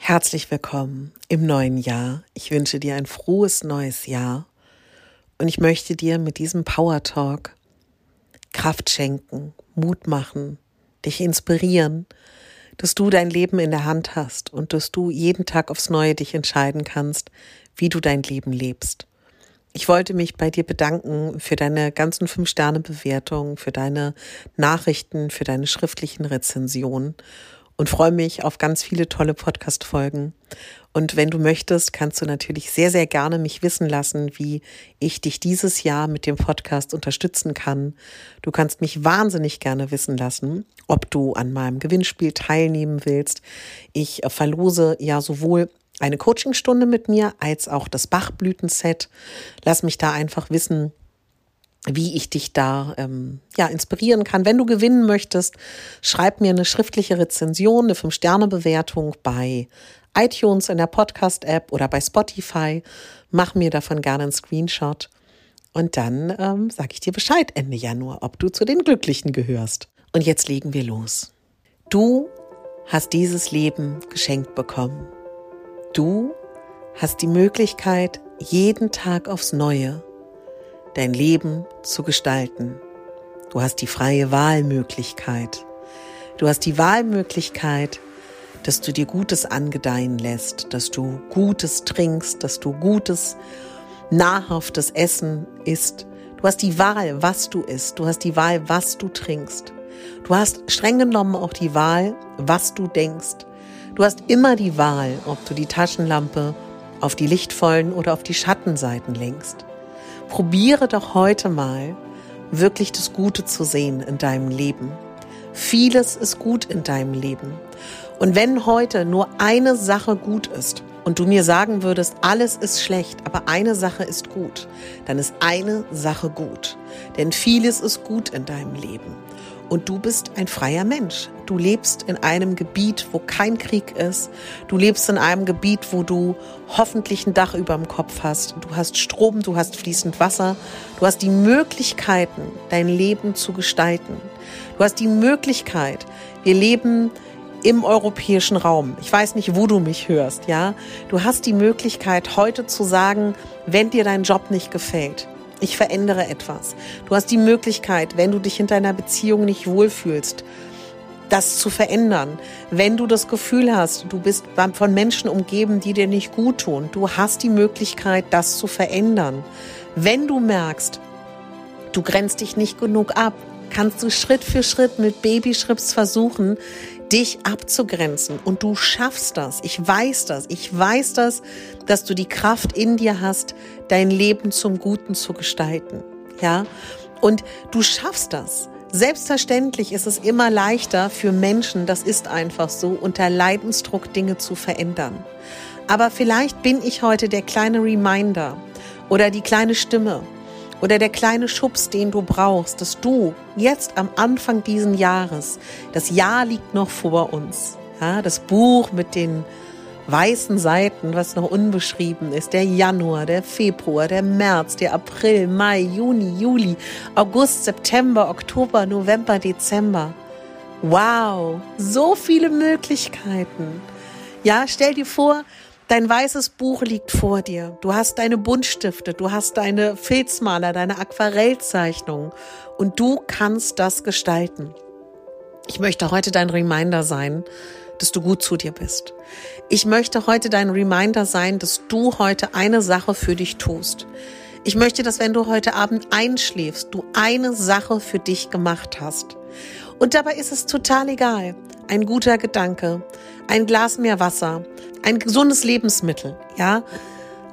Herzlich willkommen im neuen Jahr. Ich wünsche dir ein frohes neues Jahr und ich möchte dir mit diesem Power Talk Kraft schenken, Mut machen, dich inspirieren, dass du dein Leben in der Hand hast und dass du jeden Tag aufs Neue dich entscheiden kannst, wie du dein Leben lebst. Ich wollte mich bei dir bedanken für deine ganzen Fünf-Sterne-Bewertungen, für deine Nachrichten, für deine schriftlichen Rezensionen und freue mich auf ganz viele tolle Podcast-Folgen. Und wenn du möchtest, kannst du natürlich sehr, sehr gerne mich wissen lassen, wie ich dich dieses Jahr mit dem Podcast unterstützen kann. Du kannst mich wahnsinnig gerne wissen lassen, ob du an meinem Gewinnspiel teilnehmen willst. Ich verlose ja sowohl eine Coachingstunde mit mir als auch das Bachblütenset. Lass mich da einfach wissen, wie ich dich da ähm, ja inspirieren kann. Wenn du gewinnen möchtest, schreib mir eine schriftliche Rezension, eine 5-Sterne-Bewertung bei iTunes in der Podcast-App oder bei Spotify. Mach mir davon gerne einen Screenshot. Und dann ähm, sage ich dir Bescheid Ende Januar, ob du zu den Glücklichen gehörst. Und jetzt legen wir los. Du hast dieses Leben geschenkt bekommen. Du hast die Möglichkeit, jeden Tag aufs Neue dein Leben zu gestalten. Du hast die freie Wahlmöglichkeit. Du hast die Wahlmöglichkeit, dass du dir Gutes angedeihen lässt, dass du Gutes trinkst, dass du Gutes, nahrhaftes Essen isst. Du hast die Wahl, was du isst. Du hast die Wahl, was du trinkst. Du hast streng genommen auch die Wahl, was du denkst. Du hast immer die Wahl, ob du die Taschenlampe auf die lichtvollen oder auf die Schattenseiten lenkst. Probiere doch heute mal, wirklich das Gute zu sehen in deinem Leben. Vieles ist gut in deinem Leben. Und wenn heute nur eine Sache gut ist und du mir sagen würdest, alles ist schlecht, aber eine Sache ist gut, dann ist eine Sache gut. Denn vieles ist gut in deinem Leben. Und du bist ein freier Mensch. Du lebst in einem Gebiet, wo kein Krieg ist. Du lebst in einem Gebiet, wo du hoffentlich ein Dach über dem Kopf hast. Du hast Strom, du hast fließend Wasser. Du hast die Möglichkeiten, dein Leben zu gestalten. Du hast die Möglichkeit, wir leben im europäischen Raum. Ich weiß nicht, wo du mich hörst, ja. Du hast die Möglichkeit, heute zu sagen, wenn dir dein Job nicht gefällt, ich verändere etwas. Du hast die Möglichkeit, wenn du dich in deiner Beziehung nicht wohlfühlst, das zu verändern. Wenn du das Gefühl hast, du bist von Menschen umgeben, die dir nicht gut tun, du hast die Möglichkeit, das zu verändern. Wenn du merkst, du grenzt dich nicht genug ab, kannst du Schritt für Schritt mit Babyschrips versuchen, dich abzugrenzen. Und du schaffst das. Ich weiß das. Ich weiß das, dass du die Kraft in dir hast, dein Leben zum Guten zu gestalten. Ja? Und du schaffst das. Selbstverständlich ist es immer leichter für Menschen, das ist einfach so, unter Leidensdruck Dinge zu verändern. Aber vielleicht bin ich heute der kleine Reminder oder die kleine Stimme, oder der kleine Schubs, den du brauchst, dass du jetzt am Anfang diesen Jahres, das Jahr liegt noch vor uns, ja, das Buch mit den weißen Seiten, was noch unbeschrieben ist, der Januar, der Februar, der März, der April, Mai, Juni, Juli, August, September, Oktober, November, Dezember. Wow, so viele Möglichkeiten. Ja, stell dir vor, Dein weißes Buch liegt vor dir. Du hast deine Buntstifte, du hast deine Filzmaler, deine Aquarellzeichnungen und du kannst das gestalten. Ich möchte heute dein Reminder sein, dass du gut zu dir bist. Ich möchte heute dein Reminder sein, dass du heute eine Sache für dich tust. Ich möchte, dass wenn du heute Abend einschläfst, du eine Sache für dich gemacht hast. Und dabei ist es total egal. Ein guter Gedanke, ein Glas mehr Wasser, ein gesundes Lebensmittel, ja,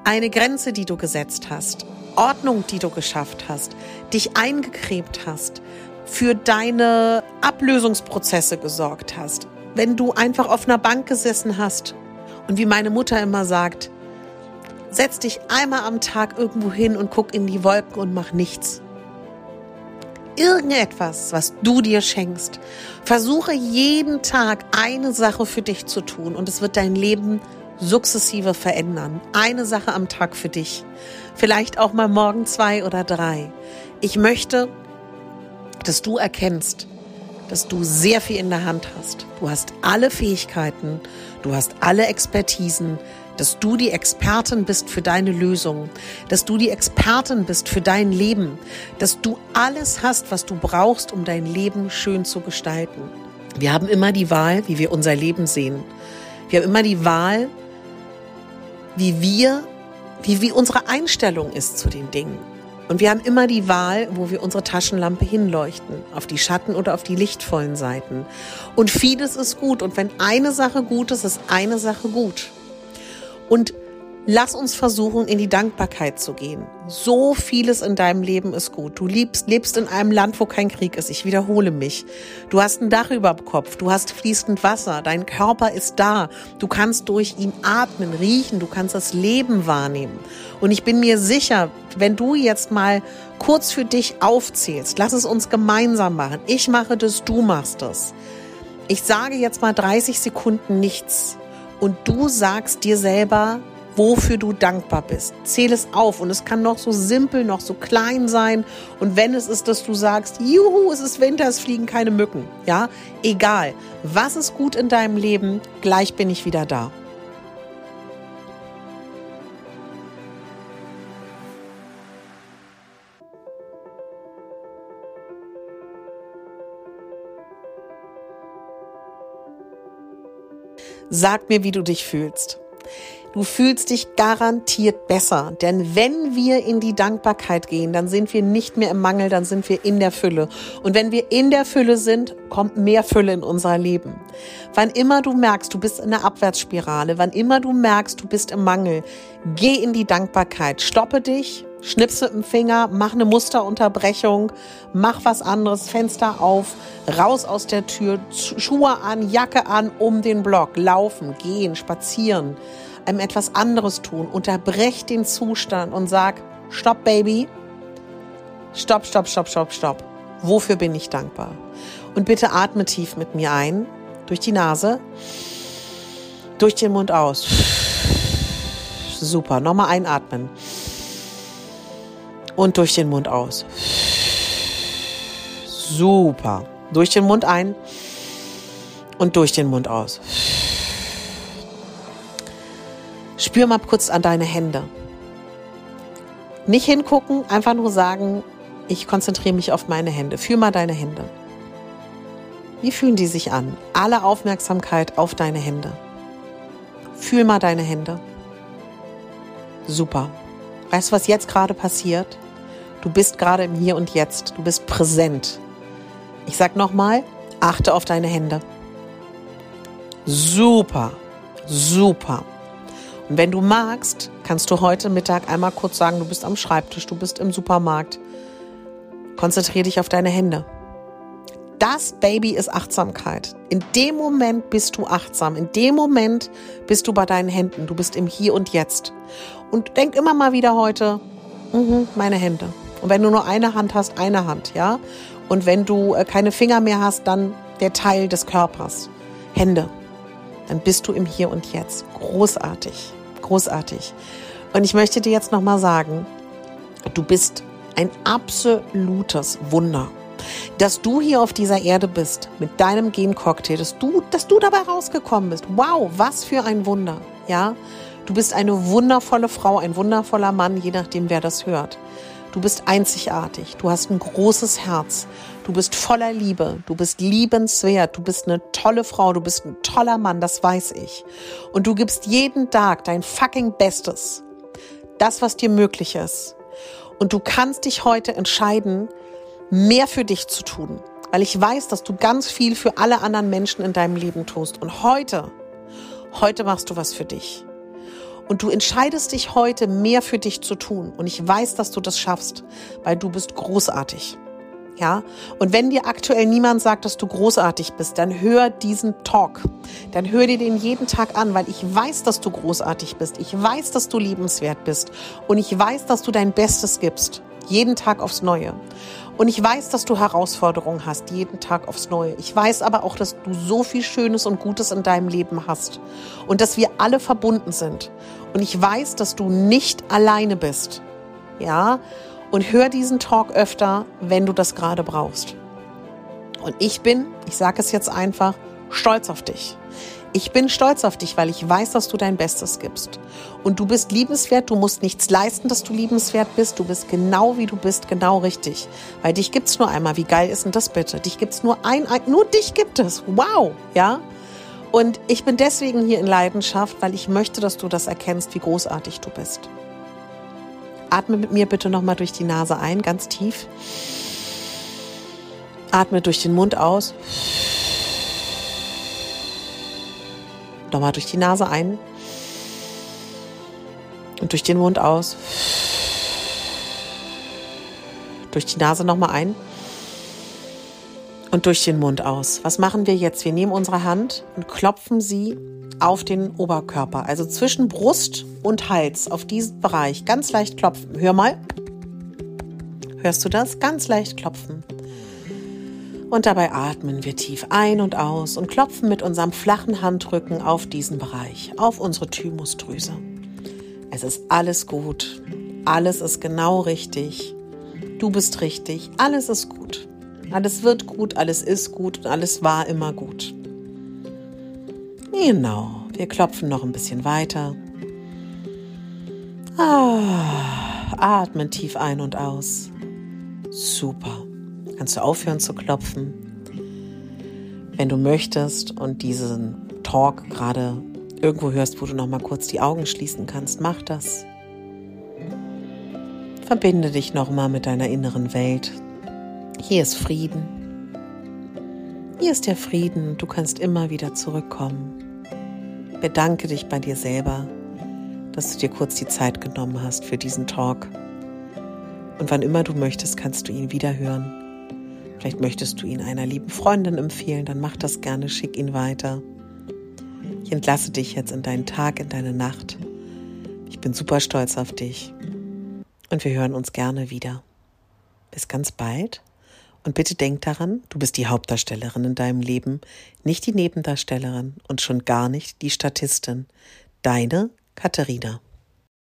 eine Grenze, die du gesetzt hast, Ordnung, die du geschafft hast, dich eingecremt hast, für deine Ablösungsprozesse gesorgt hast, wenn du einfach auf einer Bank gesessen hast Und wie meine Mutter immer sagt, setz dich einmal am Tag irgendwo hin und guck in die Wolken und mach nichts. Irgendetwas, was du dir schenkst. Versuche jeden Tag eine Sache für dich zu tun und es wird dein Leben sukzessive verändern. Eine Sache am Tag für dich. Vielleicht auch mal morgen zwei oder drei. Ich möchte, dass du erkennst, dass du sehr viel in der Hand hast. Du hast alle Fähigkeiten, du hast alle Expertisen, dass du die Expertin bist für deine Lösung, dass du die Expertin bist für dein Leben, dass du alles hast, was du brauchst, um dein Leben schön zu gestalten. Wir haben immer die Wahl, wie wir unser Leben sehen. Wir haben immer die Wahl, wie wir, wie, wie unsere Einstellung ist zu den Dingen. Und wir haben immer die Wahl, wo wir unsere Taschenlampe hinleuchten, auf die Schatten oder auf die lichtvollen Seiten. Und vieles ist gut. Und wenn eine Sache gut ist, ist eine Sache gut. Und Lass uns versuchen, in die Dankbarkeit zu gehen. So vieles in deinem Leben ist gut. Du liebst, lebst in einem Land, wo kein Krieg ist. Ich wiederhole mich. Du hast ein Dach über dem Kopf. Du hast fließend Wasser. Dein Körper ist da. Du kannst durch ihn atmen, riechen. Du kannst das Leben wahrnehmen. Und ich bin mir sicher, wenn du jetzt mal kurz für dich aufzählst, lass es uns gemeinsam machen. Ich mache das, du machst das. Ich sage jetzt mal 30 Sekunden nichts. Und du sagst dir selber, wofür du dankbar bist. Zähl es auf und es kann noch so simpel, noch so klein sein. Und wenn es ist, dass du sagst, juhu, es ist Winter, es fliegen keine Mücken. Ja, egal. Was ist gut in deinem Leben? Gleich bin ich wieder da. Sag mir, wie du dich fühlst. Du fühlst dich garantiert besser. Denn wenn wir in die Dankbarkeit gehen, dann sind wir nicht mehr im Mangel, dann sind wir in der Fülle. Und wenn wir in der Fülle sind, kommt mehr Fülle in unser Leben. Wann immer du merkst, du bist in der Abwärtsspirale, wann immer du merkst, du bist im Mangel, geh in die Dankbarkeit. Stoppe dich, schnips mit dem Finger, mach eine Musterunterbrechung, mach was anderes, Fenster auf, raus aus der Tür, Schuhe an, Jacke an, um den Block, laufen, gehen, spazieren einem etwas anderes tun. Unterbrech den Zustand und sag, stopp, Baby. Stopp, stopp, stopp, stopp, stopp. Wofür bin ich dankbar? Und bitte atme tief mit mir ein, durch die Nase, durch den Mund aus. Super. Nochmal einatmen. Und durch den Mund aus. Super. Durch den Mund ein und durch den Mund aus. Spür mal kurz an deine Hände. Nicht hingucken, einfach nur sagen, ich konzentriere mich auf meine Hände. Fühl mal deine Hände. Wie fühlen die sich an? Alle Aufmerksamkeit auf deine Hände. Fühl mal deine Hände. Super. Weißt du, was jetzt gerade passiert? Du bist gerade im Hier und Jetzt. Du bist präsent. Ich sag nochmal, achte auf deine Hände. Super. Super. Und wenn du magst, kannst du heute Mittag einmal kurz sagen, du bist am Schreibtisch, du bist im Supermarkt. Konzentriere dich auf deine Hände. Das Baby ist Achtsamkeit. In dem Moment bist du achtsam. In dem Moment bist du bei deinen Händen. Du bist im Hier und Jetzt. Und denk immer mal wieder heute, mh, meine Hände. Und wenn du nur eine Hand hast, eine Hand, ja. Und wenn du äh, keine Finger mehr hast, dann der Teil des Körpers. Hände dann bist du im Hier und Jetzt. Großartig, großartig. Und ich möchte dir jetzt nochmal sagen, du bist ein absolutes Wunder. Dass du hier auf dieser Erde bist mit deinem Gencocktail, dass du, dass du dabei rausgekommen bist. Wow, was für ein Wunder. Ja, du bist eine wundervolle Frau, ein wundervoller Mann, je nachdem, wer das hört. Du bist einzigartig. Du hast ein großes Herz. Du bist voller Liebe. Du bist liebenswert. Du bist eine tolle Frau. Du bist ein toller Mann. Das weiß ich. Und du gibst jeden Tag dein fucking Bestes. Das, was dir möglich ist. Und du kannst dich heute entscheiden, mehr für dich zu tun. Weil ich weiß, dass du ganz viel für alle anderen Menschen in deinem Leben tust. Und heute, heute machst du was für dich. Und du entscheidest dich heute mehr für dich zu tun. Und ich weiß, dass du das schaffst, weil du bist großartig. Ja, und wenn dir aktuell niemand sagt, dass du großartig bist, dann hör diesen Talk. Dann hör dir den jeden Tag an, weil ich weiß, dass du großartig bist. Ich weiß, dass du liebenswert bist. Und ich weiß, dass du dein Bestes gibst. Jeden Tag aufs Neue. Und ich weiß, dass du Herausforderungen hast, jeden Tag aufs Neue. Ich weiß aber auch, dass du so viel Schönes und Gutes in deinem Leben hast. Und dass wir alle verbunden sind. Und ich weiß, dass du nicht alleine bist. Ja, und hör diesen Talk öfter, wenn du das gerade brauchst. Und ich bin, ich sage es jetzt einfach, stolz auf dich. Ich bin stolz auf dich, weil ich weiß, dass du dein Bestes gibst. Und du bist liebenswert, du musst nichts leisten, dass du liebenswert bist. Du bist genau wie du bist, genau richtig. Weil dich gibt's nur einmal. Wie geil ist denn das bitte? Dich gibt's nur ein, ein nur dich gibt es. Wow, ja? Und ich bin deswegen hier in Leidenschaft, weil ich möchte, dass du das erkennst, wie großartig du bist. Atme mit mir bitte nochmal durch die Nase ein, ganz tief. Atme durch den Mund aus. Nochmal durch die Nase ein. Und durch den Mund aus. Durch die Nase nochmal ein. Und durch den Mund aus. Was machen wir jetzt? Wir nehmen unsere Hand und klopfen sie auf den Oberkörper, also zwischen Brust und Hals, auf diesen Bereich. Ganz leicht klopfen. Hör mal. Hörst du das? Ganz leicht klopfen. Und dabei atmen wir tief ein und aus und klopfen mit unserem flachen Handrücken auf diesen Bereich, auf unsere Thymusdrüse. Es ist alles gut. Alles ist genau richtig. Du bist richtig. Alles ist gut. Alles wird gut, alles ist gut und alles war immer gut. Genau, wir klopfen noch ein bisschen weiter. Ah, atmen tief ein und aus. Super. Kannst du aufhören zu klopfen? Wenn du möchtest und diesen Talk gerade irgendwo hörst, wo du noch mal kurz die Augen schließen kannst, mach das. Verbinde dich noch mal mit deiner inneren Welt. Hier ist Frieden. Hier ist der Frieden. Du kannst immer wieder zurückkommen. Bedanke dich bei dir selber, dass du dir kurz die Zeit genommen hast für diesen Talk. Und wann immer du möchtest, kannst du ihn wieder hören. Vielleicht möchtest du ihn einer lieben Freundin empfehlen, dann mach das gerne, schick ihn weiter. Ich entlasse dich jetzt in deinen Tag, in deine Nacht. Ich bin super stolz auf dich. Und wir hören uns gerne wieder. Bis ganz bald. Und bitte denk daran, du bist die Hauptdarstellerin in deinem Leben, nicht die Nebendarstellerin und schon gar nicht die Statistin. Deine Katharina.